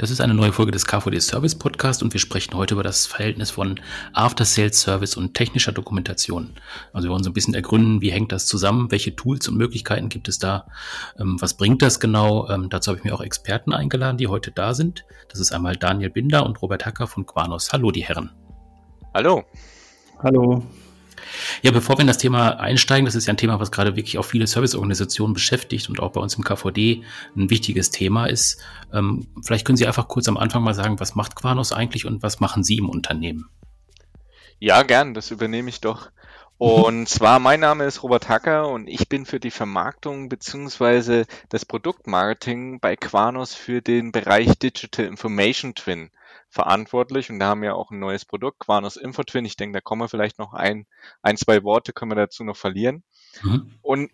Das ist eine neue Folge des KVD Service Podcast und wir sprechen heute über das Verhältnis von After Sales Service und technischer Dokumentation. Also wir wollen so ein bisschen ergründen, wie hängt das zusammen, welche Tools und Möglichkeiten gibt es da, ähm, was bringt das genau. Ähm, dazu habe ich mir auch Experten eingeladen, die heute da sind. Das ist einmal Daniel Binder und Robert Hacker von Quanos. Hallo, die Herren. Hallo. Hallo. Ja, bevor wir in das Thema einsteigen, das ist ja ein Thema, was gerade wirklich auch viele Serviceorganisationen beschäftigt und auch bei uns im KVD ein wichtiges Thema ist. Ähm, vielleicht können Sie einfach kurz am Anfang mal sagen, was macht Quanos eigentlich und was machen Sie im Unternehmen? Ja, gern, das übernehme ich doch. Und zwar, mein Name ist Robert Hacker und ich bin für die Vermarktung beziehungsweise das Produktmarketing bei Quanos für den Bereich Digital Information Twin verantwortlich und da haben wir auch ein neues Produkt, Quanos InfoTwin. Ich denke, da kommen wir vielleicht noch ein, ein, zwei Worte können wir dazu noch verlieren. Mhm. Und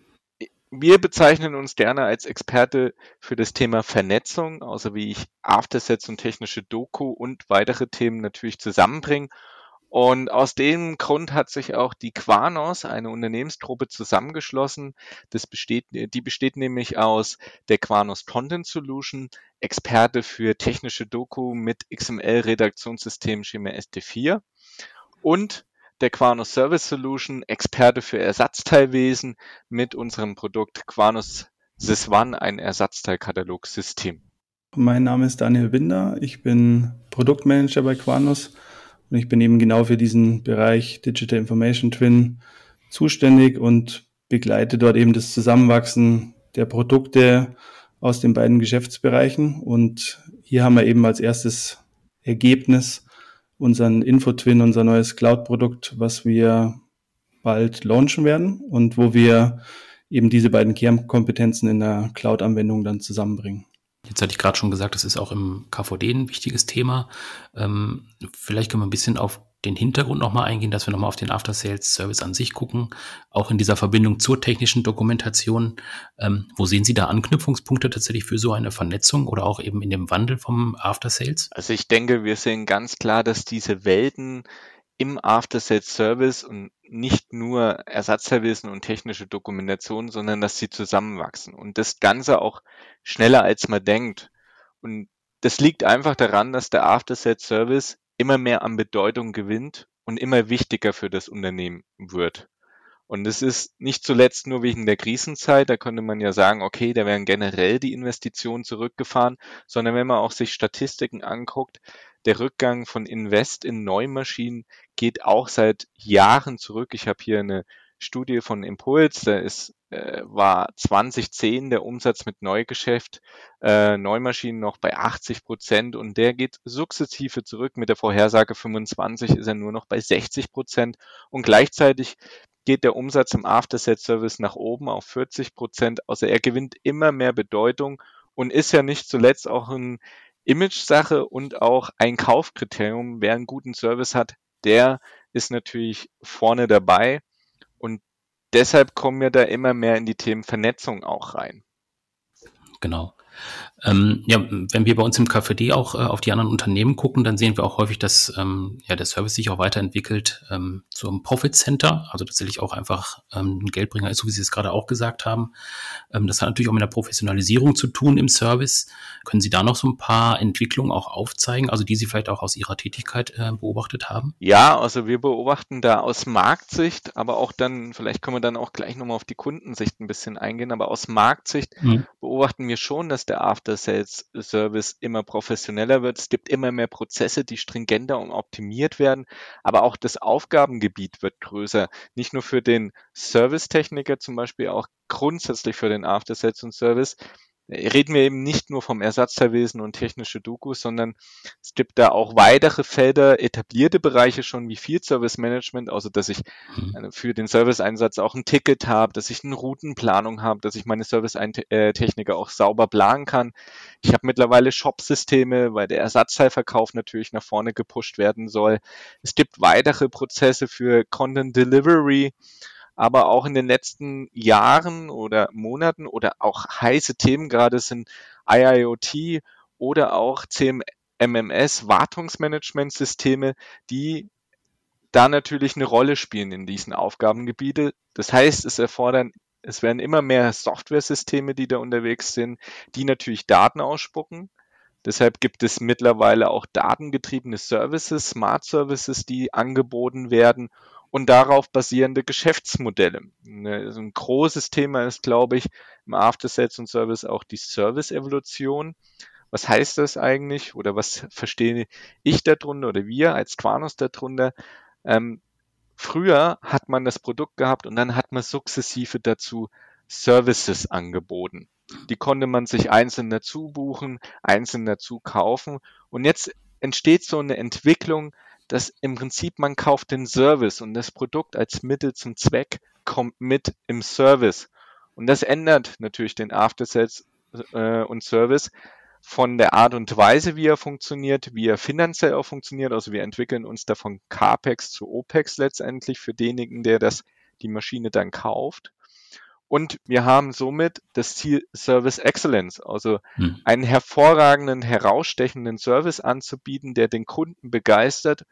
wir bezeichnen uns gerne als Experte für das Thema Vernetzung, außer wie ich Aftersets und technische Doku und weitere Themen natürlich zusammenbringe und aus dem Grund hat sich auch die Quanos, eine Unternehmensgruppe, zusammengeschlossen. Das besteht, die besteht nämlich aus der Quanos Content Solution, Experte für technische Doku mit XML-Redaktionssystem Schema ST4 und der Quanos Service Solution, Experte für Ersatzteilwesen mit unserem Produkt Quanos SysOne, ein Ersatzteilkatalogsystem. Mein Name ist Daniel Binder, ich bin Produktmanager bei Quanos und ich bin eben genau für diesen Bereich Digital Information Twin zuständig und begleite dort eben das Zusammenwachsen der Produkte aus den beiden Geschäftsbereichen. Und hier haben wir eben als erstes Ergebnis unseren InfoTwin, unser neues Cloud-Produkt, was wir bald launchen werden und wo wir eben diese beiden Kernkompetenzen in der Cloud-Anwendung dann zusammenbringen. Jetzt hatte ich gerade schon gesagt, das ist auch im KVD ein wichtiges Thema. Ähm, vielleicht können wir ein bisschen auf den Hintergrund nochmal eingehen, dass wir nochmal auf den After-Sales-Service an sich gucken, auch in dieser Verbindung zur technischen Dokumentation. Ähm, wo sehen Sie da Anknüpfungspunkte tatsächlich für so eine Vernetzung oder auch eben in dem Wandel vom After-Sales? Also ich denke, wir sehen ganz klar, dass diese Welten im After-Sales-Service und nicht nur Ersatzteilwissen und technische Dokumentation, sondern dass sie zusammenwachsen und das Ganze auch schneller als man denkt. Und das liegt einfach daran, dass der After-Sales-Service immer mehr an Bedeutung gewinnt und immer wichtiger für das Unternehmen wird. Und es ist nicht zuletzt nur wegen der Krisenzeit, da könnte man ja sagen, okay, da werden generell die Investitionen zurückgefahren, sondern wenn man auch sich Statistiken anguckt, der Rückgang von Invest in Neumaschinen geht auch seit Jahren zurück. Ich habe hier eine Studie von Impuls, da ist, äh, war 2010 der Umsatz mit Neugeschäft, äh, Neumaschinen noch bei 80 Prozent und der geht sukzessive zurück. Mit der Vorhersage 25 ist er nur noch bei 60 Prozent und gleichzeitig geht der Umsatz im After-Set-Service nach oben auf 40 Prozent. Also er gewinnt immer mehr Bedeutung und ist ja nicht zuletzt auch ein Image-Sache und auch ein Kaufkriterium. Wer einen guten Service hat, der ist natürlich vorne dabei. Und deshalb kommen wir da immer mehr in die Themen Vernetzung auch rein. Genau. Ähm, ja, wenn wir bei uns im KVD auch äh, auf die anderen Unternehmen gucken, dann sehen wir auch häufig, dass ähm, ja, der Service sich auch weiterentwickelt ähm, zum Profit Center, also tatsächlich auch einfach ähm, ein Geldbringer ist, so wie Sie es gerade auch gesagt haben. Ähm, das hat natürlich auch mit der Professionalisierung zu tun im Service. Können Sie da noch so ein paar Entwicklungen auch aufzeigen, also die Sie vielleicht auch aus Ihrer Tätigkeit äh, beobachtet haben? Ja, also wir beobachten da aus Marktsicht, aber auch dann, vielleicht können wir dann auch gleich nochmal auf die Kundensicht ein bisschen eingehen, aber aus Marktsicht mhm. beobachten wir schon, dass der After Sales Service immer professioneller wird. Es gibt immer mehr Prozesse, die stringenter und optimiert werden, aber auch das Aufgabengebiet wird größer. Nicht nur für den Servicetechniker zum Beispiel, auch grundsätzlich für den After Sales und Service reden wir eben nicht nur vom Ersatzteilwesen und technische Dokus, sondern es gibt da auch weitere Felder, etablierte Bereiche schon wie Field Service Management, also dass ich mhm. für den Serviceeinsatz auch ein Ticket habe, dass ich eine Routenplanung habe, dass ich meine Servicetechniker auch sauber planen kann. Ich habe mittlerweile Shop-Systeme, weil der Ersatzteilverkauf natürlich nach vorne gepusht werden soll. Es gibt weitere Prozesse für Content Delivery, aber auch in den letzten Jahren oder Monaten oder auch heiße Themen gerade sind IIoT oder auch CMMS, Wartungsmanagementsysteme, die da natürlich eine Rolle spielen in diesen Aufgabengebiete. Das heißt, es erfordern, es werden immer mehr Softwaresysteme, die da unterwegs sind, die natürlich Daten ausspucken. Deshalb gibt es mittlerweile auch datengetriebene Services, Smart Services, die angeboten werden und darauf basierende Geschäftsmodelle. Ne, ein großes Thema ist, glaube ich, im After Sales und Service auch die Service-Evolution. Was heißt das eigentlich oder was verstehe ich darunter oder wir als Quanos darunter? Ähm, früher hat man das Produkt gehabt und dann hat man sukzessive dazu Services angeboten. Die konnte man sich einzeln dazu buchen, einzeln dazu kaufen. Und jetzt entsteht so eine Entwicklung, dass im Prinzip man kauft den Service und das Produkt als Mittel zum Zweck kommt mit im Service. Und das ändert natürlich den After Sales äh, und Service von der Art und Weise, wie er funktioniert, wie er finanziell auch funktioniert. Also wir entwickeln uns da von CAPEX zu OPEX letztendlich für denjenigen, der das, die Maschine dann kauft. Und wir haben somit das Ziel Service Excellence, also hm. einen hervorragenden, herausstechenden Service anzubieten, der den Kunden begeistert,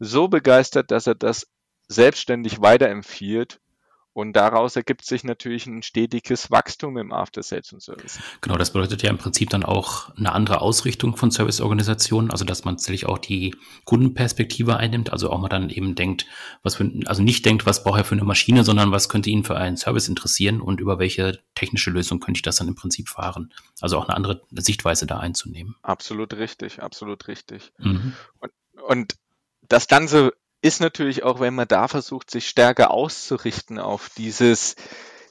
so begeistert, dass er das selbstständig weiterempfiehlt und daraus ergibt sich natürlich ein stetiges Wachstum im After Sales und Service. Genau, das bedeutet ja im Prinzip dann auch eine andere Ausrichtung von Serviceorganisationen, also dass man tatsächlich auch die Kundenperspektive einnimmt, also auch mal dann eben denkt, was für, also nicht denkt, was braucht er für eine Maschine, sondern was könnte ihn für einen Service interessieren und über welche technische Lösung könnte ich das dann im Prinzip fahren. Also auch eine andere Sichtweise da einzunehmen. Absolut richtig, absolut richtig. Mhm. Und, und das Ganze ist natürlich auch, wenn man da versucht, sich stärker auszurichten auf dieses,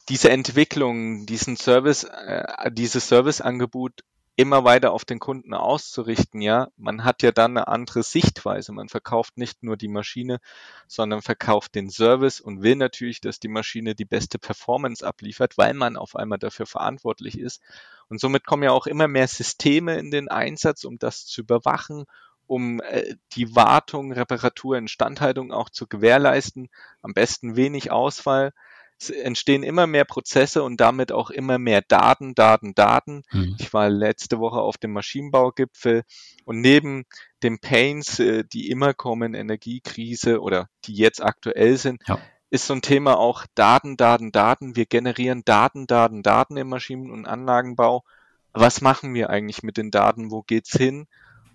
diese Entwicklung, diesen Service, äh, dieses Serviceangebot immer weiter auf den Kunden auszurichten, ja. Man hat ja dann eine andere Sichtweise. Man verkauft nicht nur die Maschine, sondern verkauft den Service und will natürlich, dass die Maschine die beste Performance abliefert, weil man auf einmal dafür verantwortlich ist. Und somit kommen ja auch immer mehr Systeme in den Einsatz, um das zu überwachen, um äh, die Wartung, Reparatur, Instandhaltung auch zu gewährleisten. Am besten wenig Ausfall. Es entstehen immer mehr Prozesse und damit auch immer mehr Daten, Daten, Daten. Mhm. Ich war letzte Woche auf dem Maschinenbaugipfel und neben den Pains, äh, die immer kommen, Energiekrise oder die jetzt aktuell sind, ja. ist so ein Thema auch Daten, Daten, Daten. Wir generieren Daten, Daten, Daten im Maschinen- und Anlagenbau. Was machen wir eigentlich mit den Daten? Wo geht's hin?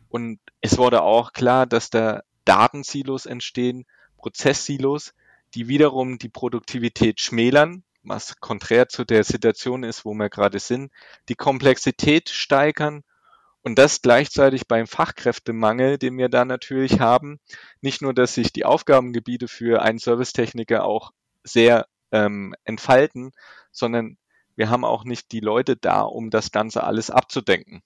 Und es wurde auch klar, dass da Datensilos entstehen, Prozesssilos, die wiederum die Produktivität schmälern, was konträr zu der Situation ist, wo wir gerade sind, die Komplexität steigern und das gleichzeitig beim Fachkräftemangel, den wir da natürlich haben. Nicht nur, dass sich die Aufgabengebiete für einen Servicetechniker auch sehr ähm, entfalten, sondern wir haben auch nicht die Leute da, um das Ganze alles abzudenken.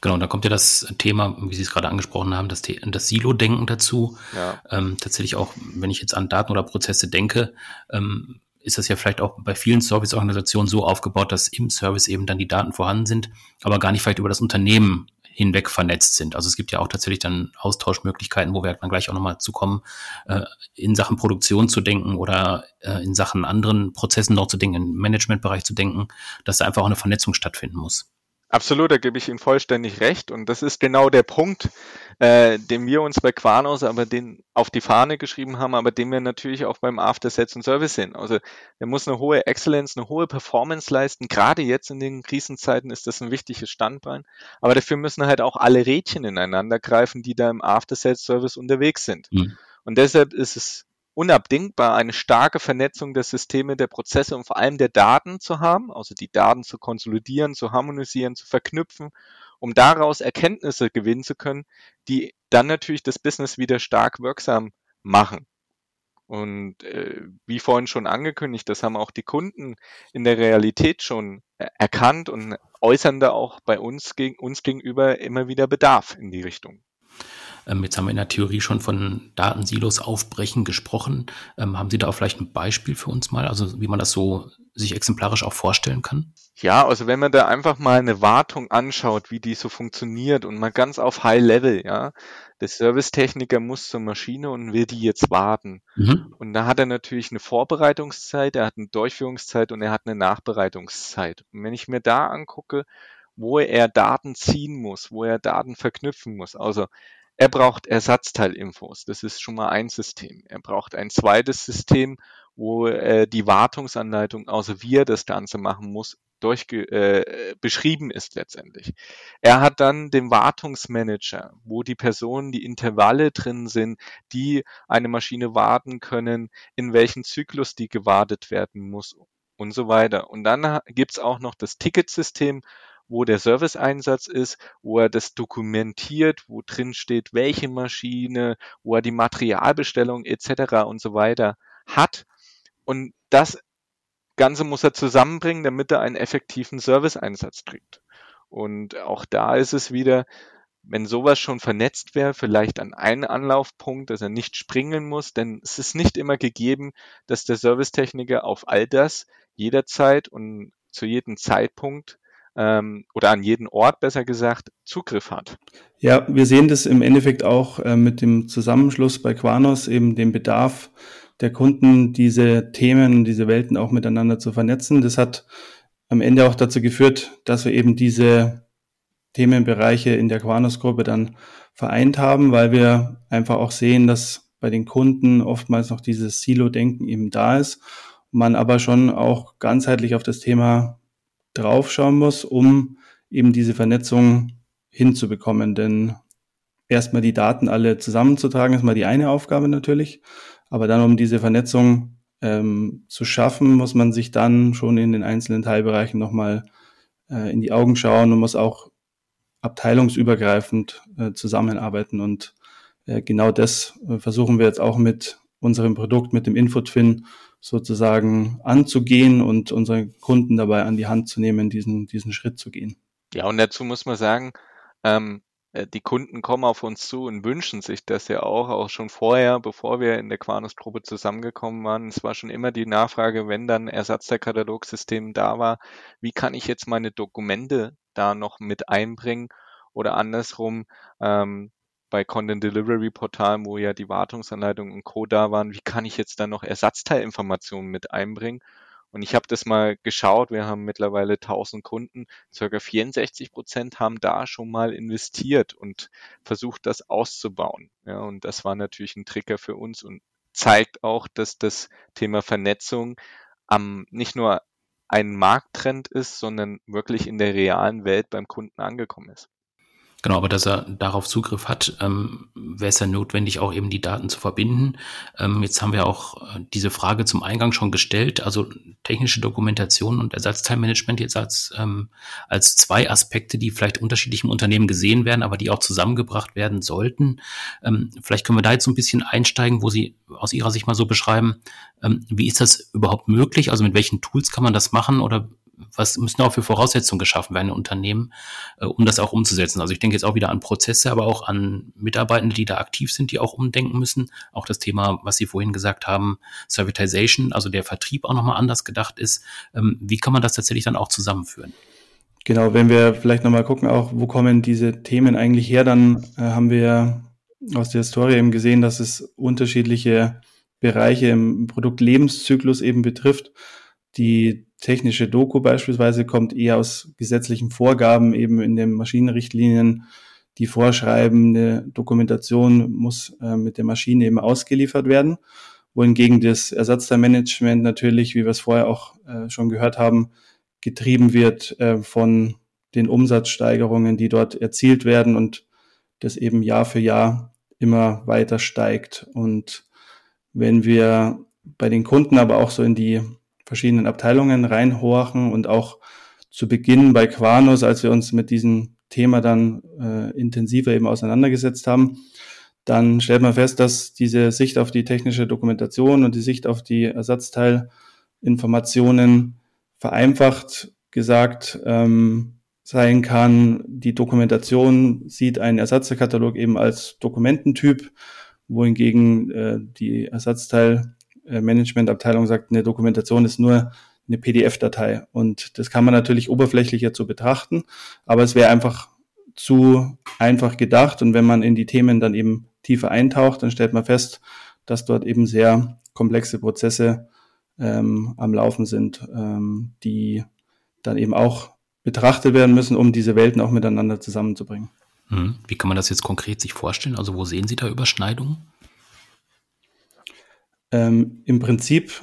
Genau, da kommt ja das Thema, wie Sie es gerade angesprochen haben, das, das Silo-Denken dazu. Ja. Ähm, tatsächlich auch, wenn ich jetzt an Daten oder Prozesse denke, ähm, ist das ja vielleicht auch bei vielen Serviceorganisationen so aufgebaut, dass im Service eben dann die Daten vorhanden sind, aber gar nicht vielleicht über das Unternehmen hinweg vernetzt sind. Also es gibt ja auch tatsächlich dann Austauschmöglichkeiten, wo wir dann gleich auch nochmal zu kommen, äh, in Sachen Produktion zu denken oder äh, in Sachen anderen Prozessen noch zu denken, im Managementbereich zu denken, dass da einfach auch eine Vernetzung stattfinden muss. Absolut, da gebe ich Ihnen vollständig recht. Und das ist genau der Punkt, äh, den wir uns bei Quanos aber den auf die Fahne geschrieben haben, aber den wir natürlich auch beim After Sales und Service sehen. Also er muss eine hohe Excellence, eine hohe Performance leisten. Gerade jetzt in den Krisenzeiten ist das ein wichtiges Standbein. Aber dafür müssen halt auch alle Rädchen ineinander greifen, die da im After Sales Service unterwegs sind. Mhm. Und deshalb ist es unabdingbar, eine starke Vernetzung der Systeme, der Prozesse und vor allem der Daten zu haben, also die Daten zu konsolidieren, zu harmonisieren, zu verknüpfen, um daraus Erkenntnisse gewinnen zu können, die dann natürlich das Business wieder stark wirksam machen. Und äh, wie vorhin schon angekündigt, das haben auch die Kunden in der Realität schon erkannt und äußern da auch bei uns, gegen, uns gegenüber immer wieder Bedarf in die Richtung. Ähm, jetzt haben wir in der Theorie schon von Datensilos aufbrechen gesprochen. Ähm, haben Sie da auch vielleicht ein Beispiel für uns mal, also wie man das so sich exemplarisch auch vorstellen kann? Ja, also wenn man da einfach mal eine Wartung anschaut, wie die so funktioniert und mal ganz auf High Level, ja, der Servicetechniker muss zur Maschine und will die jetzt warten. Mhm. Und da hat er natürlich eine Vorbereitungszeit, er hat eine Durchführungszeit und er hat eine Nachbereitungszeit. Und wenn ich mir da angucke, wo er Daten ziehen muss, wo er Daten verknüpfen muss, also er braucht Ersatzteilinfos. Das ist schon mal ein System. Er braucht ein zweites System, wo äh, die Wartungsanleitung, außer wie er das Ganze machen muss, durch, äh, beschrieben ist letztendlich. Er hat dann den Wartungsmanager, wo die Personen, die Intervalle drin sind, die eine Maschine warten können, in welchem Zyklus die gewartet werden muss und so weiter. Und dann gibt's auch noch das Ticketsystem, wo der Serviceeinsatz ist, wo er das dokumentiert, wo drin steht, welche Maschine, wo er die Materialbestellung etc. und so weiter hat. Und das Ganze muss er zusammenbringen, damit er einen effektiven Serviceeinsatz kriegt. Und auch da ist es wieder, wenn sowas schon vernetzt wäre, vielleicht an einen Anlaufpunkt, dass er nicht springen muss, denn es ist nicht immer gegeben, dass der Servicetechniker auf all das jederzeit und zu jedem Zeitpunkt ähm, oder an jeden Ort besser gesagt Zugriff hat. Ja, wir sehen das im Endeffekt auch äh, mit dem Zusammenschluss bei Quanos, eben den Bedarf der Kunden, diese Themen, diese Welten auch miteinander zu vernetzen. Das hat am Ende auch dazu geführt, dass wir eben diese Themenbereiche in der Quanos-Gruppe dann vereint haben, weil wir einfach auch sehen, dass bei den Kunden oftmals noch dieses Silo-Denken eben da ist, man aber schon auch ganzheitlich auf das Thema draufschauen muss, um eben diese Vernetzung hinzubekommen. Denn erstmal die Daten alle zusammenzutragen, ist mal die eine Aufgabe natürlich. Aber dann, um diese Vernetzung ähm, zu schaffen, muss man sich dann schon in den einzelnen Teilbereichen nochmal äh, in die Augen schauen und muss auch abteilungsübergreifend äh, zusammenarbeiten. Und äh, genau das äh, versuchen wir jetzt auch mit unserem Produkt, mit dem Infotwin sozusagen anzugehen und unsere Kunden dabei an die Hand zu nehmen, diesen, diesen Schritt zu gehen. Ja, und dazu muss man sagen, ähm, äh, die Kunden kommen auf uns zu und wünschen sich das ja auch, auch schon vorher, bevor wir in der Quanus-Gruppe zusammengekommen waren. Es war schon immer die Nachfrage, wenn dann Ersatz der Katalogsystem da war, wie kann ich jetzt meine Dokumente da noch mit einbringen oder andersrum, ähm, bei Content Delivery Portalen, wo ja die Wartungsanleitung und Co. da waren, wie kann ich jetzt dann noch Ersatzteilinformationen mit einbringen? Und ich habe das mal geschaut, wir haben mittlerweile 1000 Kunden, circa 64 Prozent haben da schon mal investiert und versucht, das auszubauen. Ja, und das war natürlich ein Trigger für uns und zeigt auch, dass das Thema Vernetzung am, nicht nur ein Markttrend ist, sondern wirklich in der realen Welt beim Kunden angekommen ist. Genau, aber dass er darauf Zugriff hat, ähm, wäre es ja notwendig, auch eben die Daten zu verbinden. Ähm, jetzt haben wir auch äh, diese Frage zum Eingang schon gestellt, also technische Dokumentation und Ersatzteilmanagement jetzt als, ähm, als zwei Aspekte, die vielleicht unterschiedlich im Unternehmen gesehen werden, aber die auch zusammengebracht werden sollten. Ähm, vielleicht können wir da jetzt so ein bisschen einsteigen, wo Sie aus Ihrer Sicht mal so beschreiben, ähm, wie ist das überhaupt möglich? Also mit welchen Tools kann man das machen oder was müssen auch für Voraussetzungen geschaffen werden in Unternehmen, äh, um das auch umzusetzen. Also ich denke jetzt auch wieder an Prozesse, aber auch an Mitarbeitende, die da aktiv sind, die auch umdenken müssen. Auch das Thema, was Sie vorhin gesagt haben, Servitization, also der Vertrieb auch nochmal anders gedacht ist. Ähm, wie kann man das tatsächlich dann auch zusammenführen? Genau, wenn wir vielleicht nochmal gucken, auch wo kommen diese Themen eigentlich her, dann äh, haben wir aus der Historie eben gesehen, dass es unterschiedliche Bereiche im Produktlebenszyklus eben betrifft. Die technische Doku beispielsweise kommt eher aus gesetzlichen Vorgaben, eben in den Maschinenrichtlinien, die vorschreiben, eine Dokumentation muss äh, mit der Maschine eben ausgeliefert werden. Wohingegen das Ersatzteilmanagement natürlich, wie wir es vorher auch äh, schon gehört haben, getrieben wird äh, von den Umsatzsteigerungen, die dort erzielt werden und das eben Jahr für Jahr immer weiter steigt. Und wenn wir bei den Kunden aber auch so in die verschiedenen Abteilungen reinhorchen und auch zu Beginn bei Quanos, als wir uns mit diesem Thema dann äh, intensiver eben auseinandergesetzt haben, dann stellt man fest, dass diese Sicht auf die technische Dokumentation und die Sicht auf die Ersatzteilinformationen vereinfacht gesagt ähm, sein kann. Die Dokumentation sieht einen Ersatzteilkatalog eben als Dokumententyp, wohingegen äh, die Ersatzteilmanagementabteilung sagt, eine Dokumentation ist nur eine PDF-Datei. Und das kann man natürlich oberflächlicher zu betrachten, aber es wäre einfach zu einfach gedacht. Und wenn man in die Themen dann eben tiefer eintaucht, dann stellt man fest, dass dort eben sehr komplexe Prozesse ähm, am Laufen sind, ähm, die dann eben auch betrachtet werden müssen, um diese Welten auch miteinander zusammenzubringen. Hm. Wie kann man das jetzt konkret sich vorstellen? Also wo sehen Sie da Überschneidungen? Ähm, Im Prinzip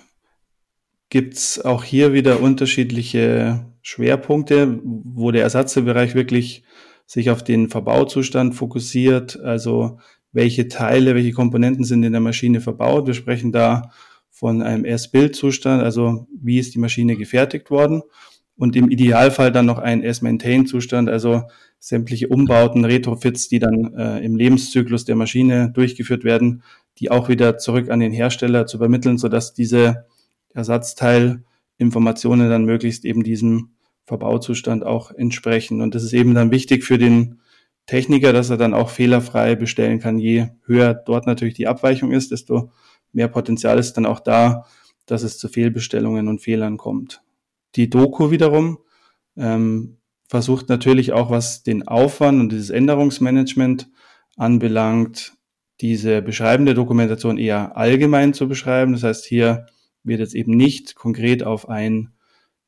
gibt es auch hier wieder unterschiedliche Schwerpunkte, wo der Ersatzbereich wirklich sich auf den Verbauzustand fokussiert, also welche Teile, welche Komponenten sind in der Maschine verbaut. Wir sprechen da von einem Erst-Bild-Zustand, also wie ist die Maschine gefertigt worden und im Idealfall dann noch ein S-Maintain-Zustand, also sämtliche Umbauten, Retrofits, die dann äh, im Lebenszyklus der Maschine durchgeführt werden, die auch wieder zurück an den Hersteller zu übermitteln, sodass diese Ersatzteilinformationen dann möglichst eben diesem Verbauzustand auch entsprechen. Und das ist eben dann wichtig für den Techniker, dass er dann auch fehlerfrei bestellen kann. Je höher dort natürlich die Abweichung ist, desto mehr Potenzial ist dann auch da, dass es zu Fehlbestellungen und Fehlern kommt. Die Doku wiederum ähm, versucht natürlich auch, was den Aufwand und dieses Änderungsmanagement anbelangt, diese beschreibende Dokumentation eher allgemein zu beschreiben. Das heißt, hier wird jetzt eben nicht konkret auf ein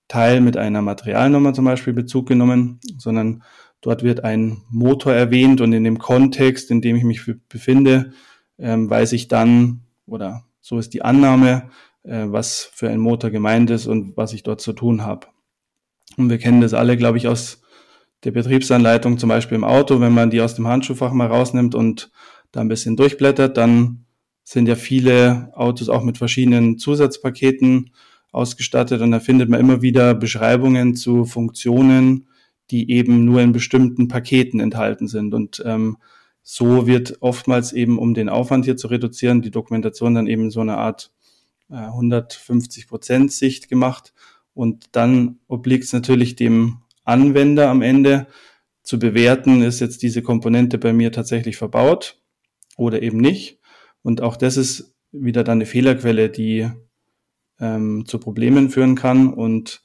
Teil mit einer Materialnummer zum Beispiel Bezug genommen, sondern dort wird ein Motor erwähnt und in dem Kontext, in dem ich mich befinde, ähm, weiß ich dann, oder so ist die Annahme, äh, was für ein Motor gemeint ist und was ich dort zu tun habe. Und wir kennen das alle, glaube ich, aus der Betriebsanleitung, zum Beispiel im Auto, wenn man die aus dem Handschuhfach mal rausnimmt und da ein bisschen durchblättert, dann sind ja viele Autos auch mit verschiedenen Zusatzpaketen ausgestattet und da findet man immer wieder Beschreibungen zu Funktionen, die eben nur in bestimmten Paketen enthalten sind. Und ähm, so wird oftmals eben, um den Aufwand hier zu reduzieren, die Dokumentation dann eben so eine Art äh, 150 Prozent Sicht gemacht. Und dann obliegt es natürlich dem Anwender am Ende zu bewerten, ist jetzt diese Komponente bei mir tatsächlich verbaut oder eben nicht. Und auch das ist wieder dann eine Fehlerquelle, die ähm, zu Problemen führen kann. Und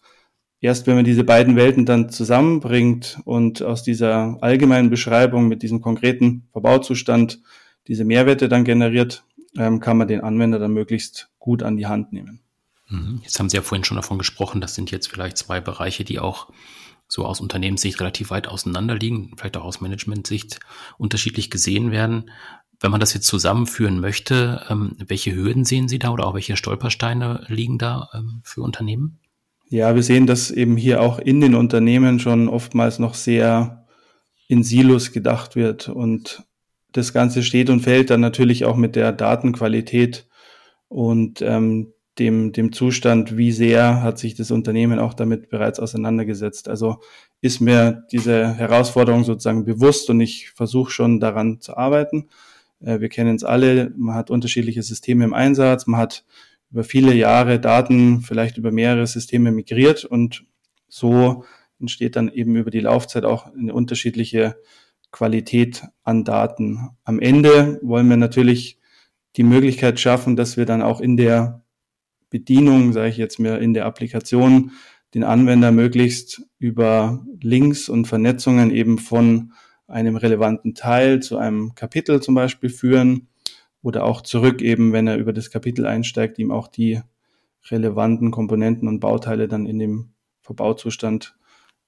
erst wenn man diese beiden Welten dann zusammenbringt und aus dieser allgemeinen Beschreibung mit diesem konkreten Verbauzustand diese Mehrwerte dann generiert, ähm, kann man den Anwender dann möglichst gut an die Hand nehmen. Mhm. Jetzt haben Sie ja vorhin schon davon gesprochen, das sind jetzt vielleicht zwei Bereiche, die auch so aus Unternehmenssicht relativ weit auseinander liegen, vielleicht auch aus Managementsicht unterschiedlich gesehen werden. Wenn man das jetzt zusammenführen möchte, ähm, welche Hürden sehen Sie da oder auch welche Stolpersteine liegen da ähm, für Unternehmen? Ja, wir sehen, dass eben hier auch in den Unternehmen schon oftmals noch sehr in Silos gedacht wird und das Ganze steht und fällt dann natürlich auch mit der Datenqualität und ähm, dem, dem Zustand, wie sehr hat sich das Unternehmen auch damit bereits auseinandergesetzt. Also ist mir diese Herausforderung sozusagen bewusst und ich versuche schon daran zu arbeiten. Äh, wir kennen es alle, man hat unterschiedliche Systeme im Einsatz, man hat über viele Jahre Daten vielleicht über mehrere Systeme migriert und so entsteht dann eben über die Laufzeit auch eine unterschiedliche Qualität an Daten. Am Ende wollen wir natürlich die Möglichkeit schaffen, dass wir dann auch in der Bedienung, sage ich jetzt mir, in der Applikation den Anwender möglichst über Links und Vernetzungen eben von einem relevanten Teil zu einem Kapitel zum Beispiel führen oder auch zurück eben, wenn er über das Kapitel einsteigt, ihm auch die relevanten Komponenten und Bauteile dann in dem Verbauzustand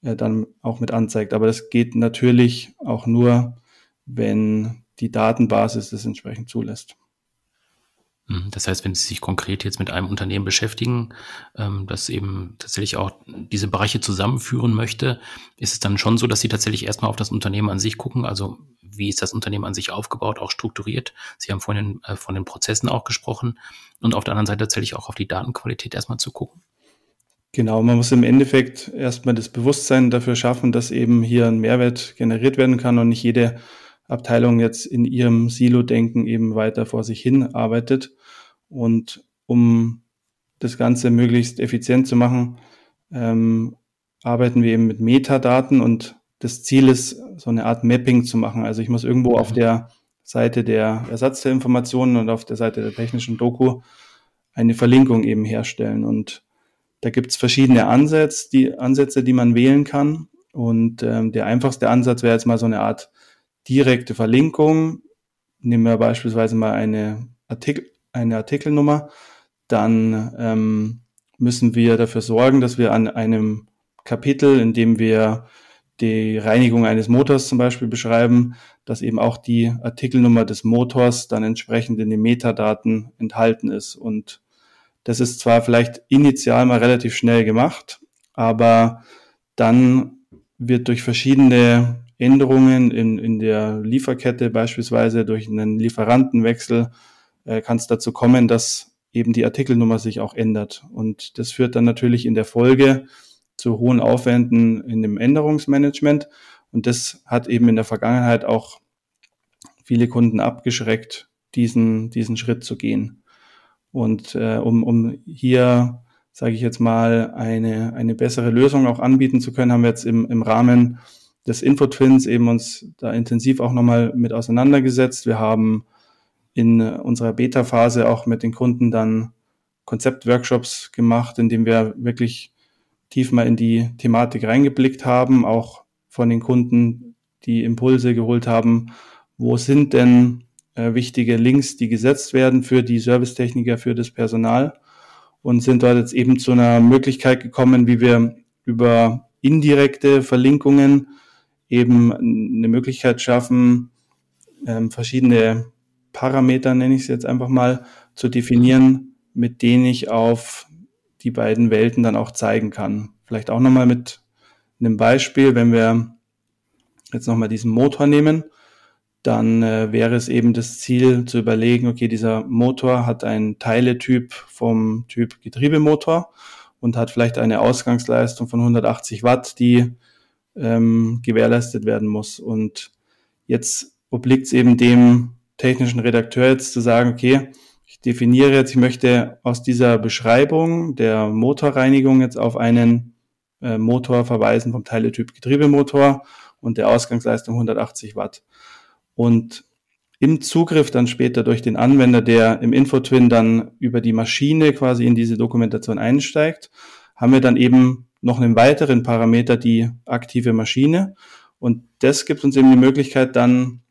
äh, dann auch mit anzeigt. Aber das geht natürlich auch nur, wenn die Datenbasis das entsprechend zulässt. Mhm. Das heißt, wenn Sie sich konkret jetzt mit einem Unternehmen beschäftigen, ähm, das eben tatsächlich auch diese Bereiche zusammenführen möchte, ist es dann schon so, dass Sie tatsächlich erstmal auf das Unternehmen an sich gucken. Also wie ist das Unternehmen an sich aufgebaut, auch strukturiert? Sie haben vorhin äh, von den Prozessen auch gesprochen und auf der anderen Seite tatsächlich auch auf die Datenqualität erstmal zu gucken. Genau, man muss im Endeffekt erstmal das Bewusstsein dafür schaffen, dass eben hier ein Mehrwert generiert werden kann und nicht jede Abteilung jetzt in ihrem Silo-Denken eben weiter vor sich hin arbeitet. Und um das Ganze möglichst effizient zu machen, ähm, arbeiten wir eben mit Metadaten und das Ziel ist, so eine Art Mapping zu machen. Also ich muss irgendwo auf der Seite der Ersatzteilinformationen und auf der Seite der technischen Doku eine Verlinkung eben herstellen. Und da gibt's verschiedene Ansätze, die Ansätze, die man wählen kann. Und ähm, der einfachste Ansatz wäre jetzt mal so eine Art direkte Verlinkung. Nehmen wir beispielsweise mal eine, Artikel, eine Artikelnummer. Dann ähm, müssen wir dafür sorgen, dass wir an einem Kapitel, in dem wir die Reinigung eines Motors zum Beispiel beschreiben, dass eben auch die Artikelnummer des Motors dann entsprechend in den Metadaten enthalten ist. Und das ist zwar vielleicht initial mal relativ schnell gemacht, aber dann wird durch verschiedene Änderungen in, in der Lieferkette, beispielsweise durch einen Lieferantenwechsel, äh, kann es dazu kommen, dass eben die Artikelnummer sich auch ändert. Und das führt dann natürlich in der Folge zu hohen Aufwänden in dem Änderungsmanagement. Und das hat eben in der Vergangenheit auch viele Kunden abgeschreckt, diesen, diesen Schritt zu gehen. Und äh, um, um hier, sage ich jetzt mal, eine, eine bessere Lösung auch anbieten zu können, haben wir jetzt im, im Rahmen des Infotwins eben uns da intensiv auch nochmal mit auseinandergesetzt. Wir haben in unserer Beta-Phase auch mit den Kunden dann Konzeptworkshops gemacht, in dem wir wirklich tief mal in die Thematik reingeblickt haben, auch von den Kunden die Impulse geholt haben, wo sind denn äh, wichtige Links, die gesetzt werden für die Servicetechniker, für das Personal und sind dort jetzt eben zu einer Möglichkeit gekommen, wie wir über indirekte Verlinkungen eben eine Möglichkeit schaffen, ähm, verschiedene Parameter, nenne ich es jetzt einfach mal, zu definieren, mit denen ich auf die beiden Welten dann auch zeigen kann. Vielleicht auch nochmal mit einem Beispiel, wenn wir jetzt nochmal diesen Motor nehmen, dann äh, wäre es eben das Ziel zu überlegen, okay, dieser Motor hat einen Teiletyp vom Typ Getriebemotor und hat vielleicht eine Ausgangsleistung von 180 Watt, die ähm, gewährleistet werden muss. Und jetzt obliegt es eben dem technischen Redakteur jetzt zu sagen, okay, ich definiere jetzt, ich möchte aus dieser Beschreibung der Motorreinigung jetzt auf einen äh, Motor verweisen vom Teiletyp Getriebemotor und der Ausgangsleistung 180 Watt. Und im Zugriff dann später durch den Anwender, der im Infotwin dann über die Maschine quasi in diese Dokumentation einsteigt, haben wir dann eben noch einen weiteren Parameter, die aktive Maschine. Und das gibt uns eben die Möglichkeit, dann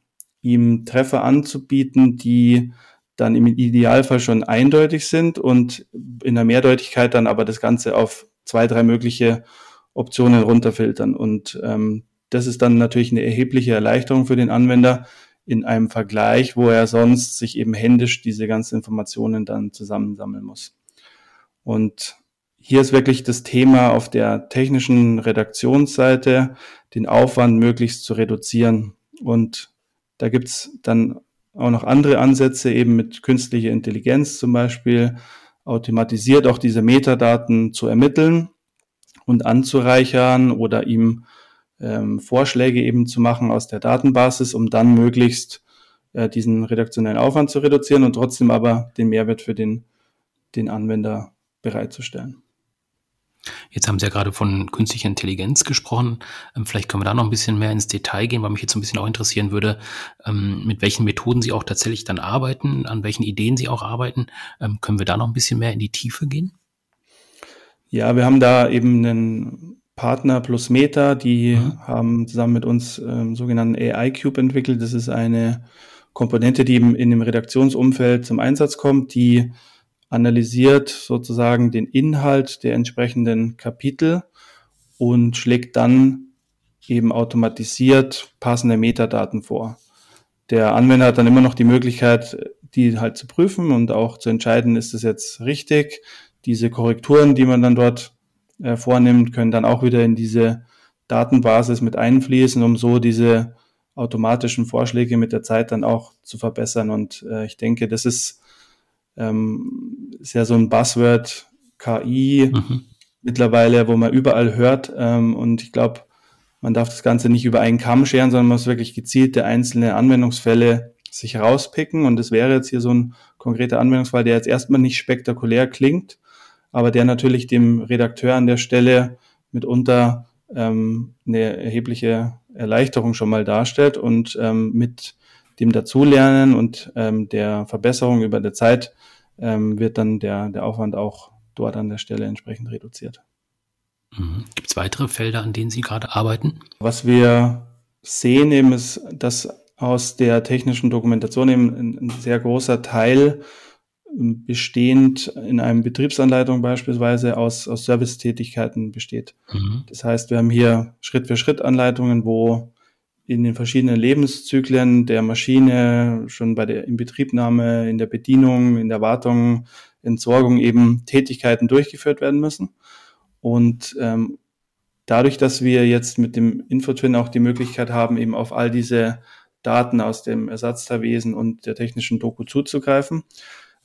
ihm Treffer anzubieten, die dann im Idealfall schon eindeutig sind und in der Mehrdeutigkeit dann aber das Ganze auf zwei, drei mögliche Optionen runterfiltern. Und ähm, das ist dann natürlich eine erhebliche Erleichterung für den Anwender in einem Vergleich, wo er sonst sich eben händisch diese ganzen Informationen dann zusammensammeln muss. Und hier ist wirklich das Thema auf der technischen Redaktionsseite, den Aufwand möglichst zu reduzieren. Und da gibt's dann auch noch andere Ansätze, eben mit künstlicher Intelligenz zum Beispiel, automatisiert auch diese Metadaten zu ermitteln und anzureichern oder ihm ähm, Vorschläge eben zu machen aus der Datenbasis, um dann möglichst äh, diesen redaktionellen Aufwand zu reduzieren und trotzdem aber den Mehrwert für den, den Anwender bereitzustellen. Jetzt haben Sie ja gerade von künstlicher Intelligenz gesprochen. Ähm, vielleicht können wir da noch ein bisschen mehr ins Detail gehen, weil mich jetzt ein bisschen auch interessieren würde, ähm, mit welchen Methoden Sie auch tatsächlich dann arbeiten, an welchen Ideen Sie auch arbeiten. Ähm, können wir da noch ein bisschen mehr in die Tiefe gehen? Ja, wir haben da eben einen Partner plus Meta, die mhm. haben zusammen mit uns ähm, sogenannten AI Cube entwickelt. Das ist eine Komponente, die eben in dem Redaktionsumfeld zum Einsatz kommt, die analysiert sozusagen den Inhalt der entsprechenden Kapitel und schlägt dann eben automatisiert passende Metadaten vor. Der Anwender hat dann immer noch die Möglichkeit, die halt zu prüfen und auch zu entscheiden, ist es jetzt richtig. Diese Korrekturen, die man dann dort äh, vornimmt, können dann auch wieder in diese Datenbasis mit einfließen, um so diese automatischen Vorschläge mit der Zeit dann auch zu verbessern. Und äh, ich denke, das ist ähm, ist ja so ein Buzzword KI mhm. mittlerweile, wo man überall hört. Ähm, und ich glaube, man darf das Ganze nicht über einen Kamm scheren, sondern man muss wirklich gezielte einzelne Anwendungsfälle sich rauspicken. Und das wäre jetzt hier so ein konkreter Anwendungsfall, der jetzt erstmal nicht spektakulär klingt, aber der natürlich dem Redakteur an der Stelle mitunter ähm, eine erhebliche Erleichterung schon mal darstellt und ähm, mit dem Dazulernen und ähm, der Verbesserung über der Zeit ähm, wird dann der, der Aufwand auch dort an der Stelle entsprechend reduziert. Mhm. Gibt es weitere Felder, an denen Sie gerade arbeiten? Was wir sehen eben ist, dass aus der technischen Dokumentation eben ein, ein sehr großer Teil ähm, bestehend in einem Betriebsanleitung beispielsweise aus, aus Servicetätigkeiten besteht. Mhm. Das heißt, wir haben hier Schritt-für-Schritt-Anleitungen, wo in den verschiedenen Lebenszyklen der Maschine schon bei der Inbetriebnahme, in der Bedienung, in der Wartung, Entsorgung eben Tätigkeiten durchgeführt werden müssen. Und ähm, dadurch, dass wir jetzt mit dem Infotwin auch die Möglichkeit haben, eben auf all diese Daten aus dem Ersatzteilwesen und der technischen Doku zuzugreifen,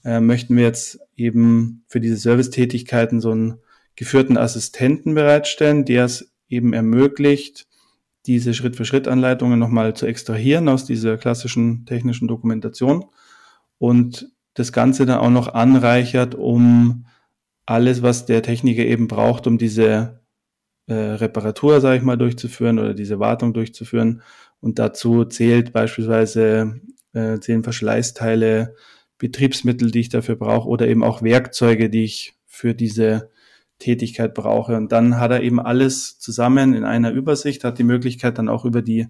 äh, möchten wir jetzt eben für diese Servicetätigkeiten so einen geführten Assistenten bereitstellen, der es eben ermöglicht, diese Schritt-für-Schritt-Anleitungen nochmal zu extrahieren aus dieser klassischen technischen Dokumentation und das Ganze dann auch noch anreichert, um alles, was der Techniker eben braucht, um diese äh, Reparatur, sage ich mal, durchzuführen oder diese Wartung durchzuführen. Und dazu zählt beispielsweise äh, zählen Verschleißteile, Betriebsmittel, die ich dafür brauche oder eben auch Werkzeuge, die ich für diese Tätigkeit brauche. Und dann hat er eben alles zusammen in einer Übersicht, hat die Möglichkeit dann auch über die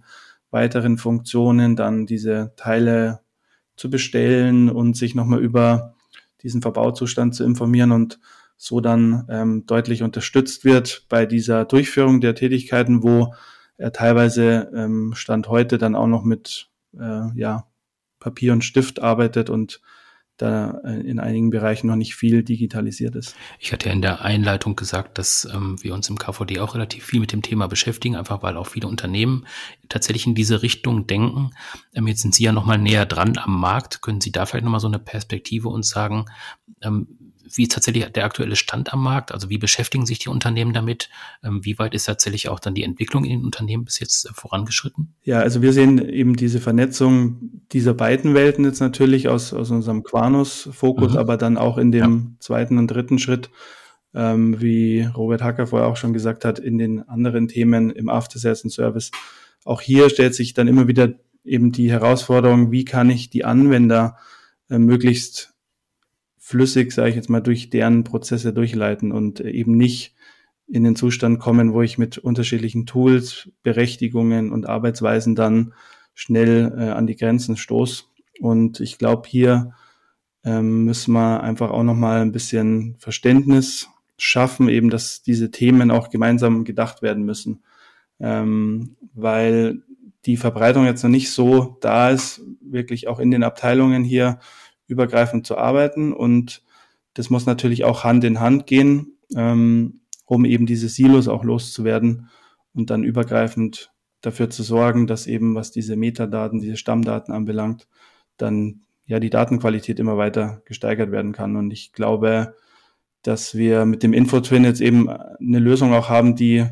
weiteren Funktionen dann diese Teile zu bestellen und sich nochmal über diesen Verbauzustand zu informieren und so dann ähm, deutlich unterstützt wird bei dieser Durchführung der Tätigkeiten, wo er teilweise ähm, Stand heute dann auch noch mit äh, ja, Papier und Stift arbeitet und da äh, in einigen Bereichen noch nicht viel digitalisiert ist. Ich hatte ja in der Einleitung gesagt, dass ähm, wir uns im KVD auch relativ viel mit dem Thema beschäftigen, einfach weil auch viele Unternehmen tatsächlich in diese Richtung denken. Ähm, jetzt sind Sie ja noch mal näher dran am Markt. Können Sie da vielleicht noch mal so eine Perspektive uns sagen, ähm, wie ist tatsächlich der aktuelle Stand am Markt? Also wie beschäftigen sich die Unternehmen damit? Ähm, wie weit ist tatsächlich auch dann die Entwicklung in den Unternehmen bis jetzt äh, vorangeschritten? Ja, also wir sehen eben diese Vernetzung dieser beiden Welten jetzt natürlich aus, aus unserem Quanus-Fokus, mhm. aber dann auch in dem ja. zweiten und dritten Schritt, ähm, wie Robert Hacker vorher auch schon gesagt hat, in den anderen Themen im After Sales and Service. Auch hier stellt sich dann immer wieder eben die Herausforderung, wie kann ich die Anwender äh, möglichst flüssig, sage ich jetzt mal, durch deren Prozesse durchleiten und eben nicht in den Zustand kommen, wo ich mit unterschiedlichen Tools, Berechtigungen und Arbeitsweisen dann schnell äh, an die Grenzen stoß. Und ich glaube, hier ähm, müssen wir einfach auch nochmal ein bisschen Verständnis schaffen, eben, dass diese Themen auch gemeinsam gedacht werden müssen. Ähm, weil die Verbreitung jetzt noch nicht so da ist, wirklich auch in den Abteilungen hier übergreifend zu arbeiten. Und das muss natürlich auch Hand in Hand gehen, ähm, um eben diese Silos auch loszuwerden und dann übergreifend dafür zu sorgen, dass eben, was diese Metadaten, diese Stammdaten anbelangt, dann ja die Datenqualität immer weiter gesteigert werden kann. Und ich glaube, dass wir mit dem Infotwin jetzt eben eine Lösung auch haben, die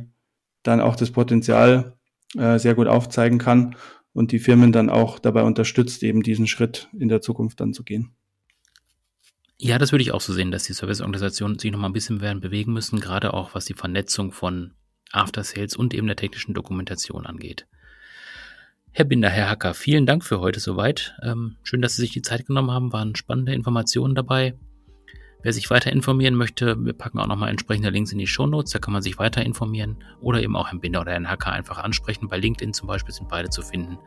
dann auch das Potenzial äh, sehr gut aufzeigen kann und die Firmen dann auch dabei unterstützt, eben diesen Schritt in der Zukunft dann zu gehen. Ja, das würde ich auch so sehen, dass die Serviceorganisationen sich noch mal ein bisschen werden bewegen müssen, gerade auch was die Vernetzung von After Sales und eben der technischen Dokumentation angeht. Herr Binder, Herr Hacker, vielen Dank für heute soweit. Ähm, schön, dass Sie sich die Zeit genommen haben, waren spannende Informationen dabei. Wer sich weiter informieren möchte, wir packen auch nochmal entsprechende Links in die Show Notes, da kann man sich weiter informieren oder eben auch Herrn Binder oder Herrn Hacker einfach ansprechen. Bei LinkedIn zum Beispiel sind beide zu finden.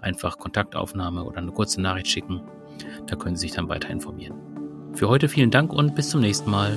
Einfach Kontaktaufnahme oder eine kurze Nachricht schicken. Da können Sie sich dann weiter informieren. Für heute vielen Dank und bis zum nächsten Mal.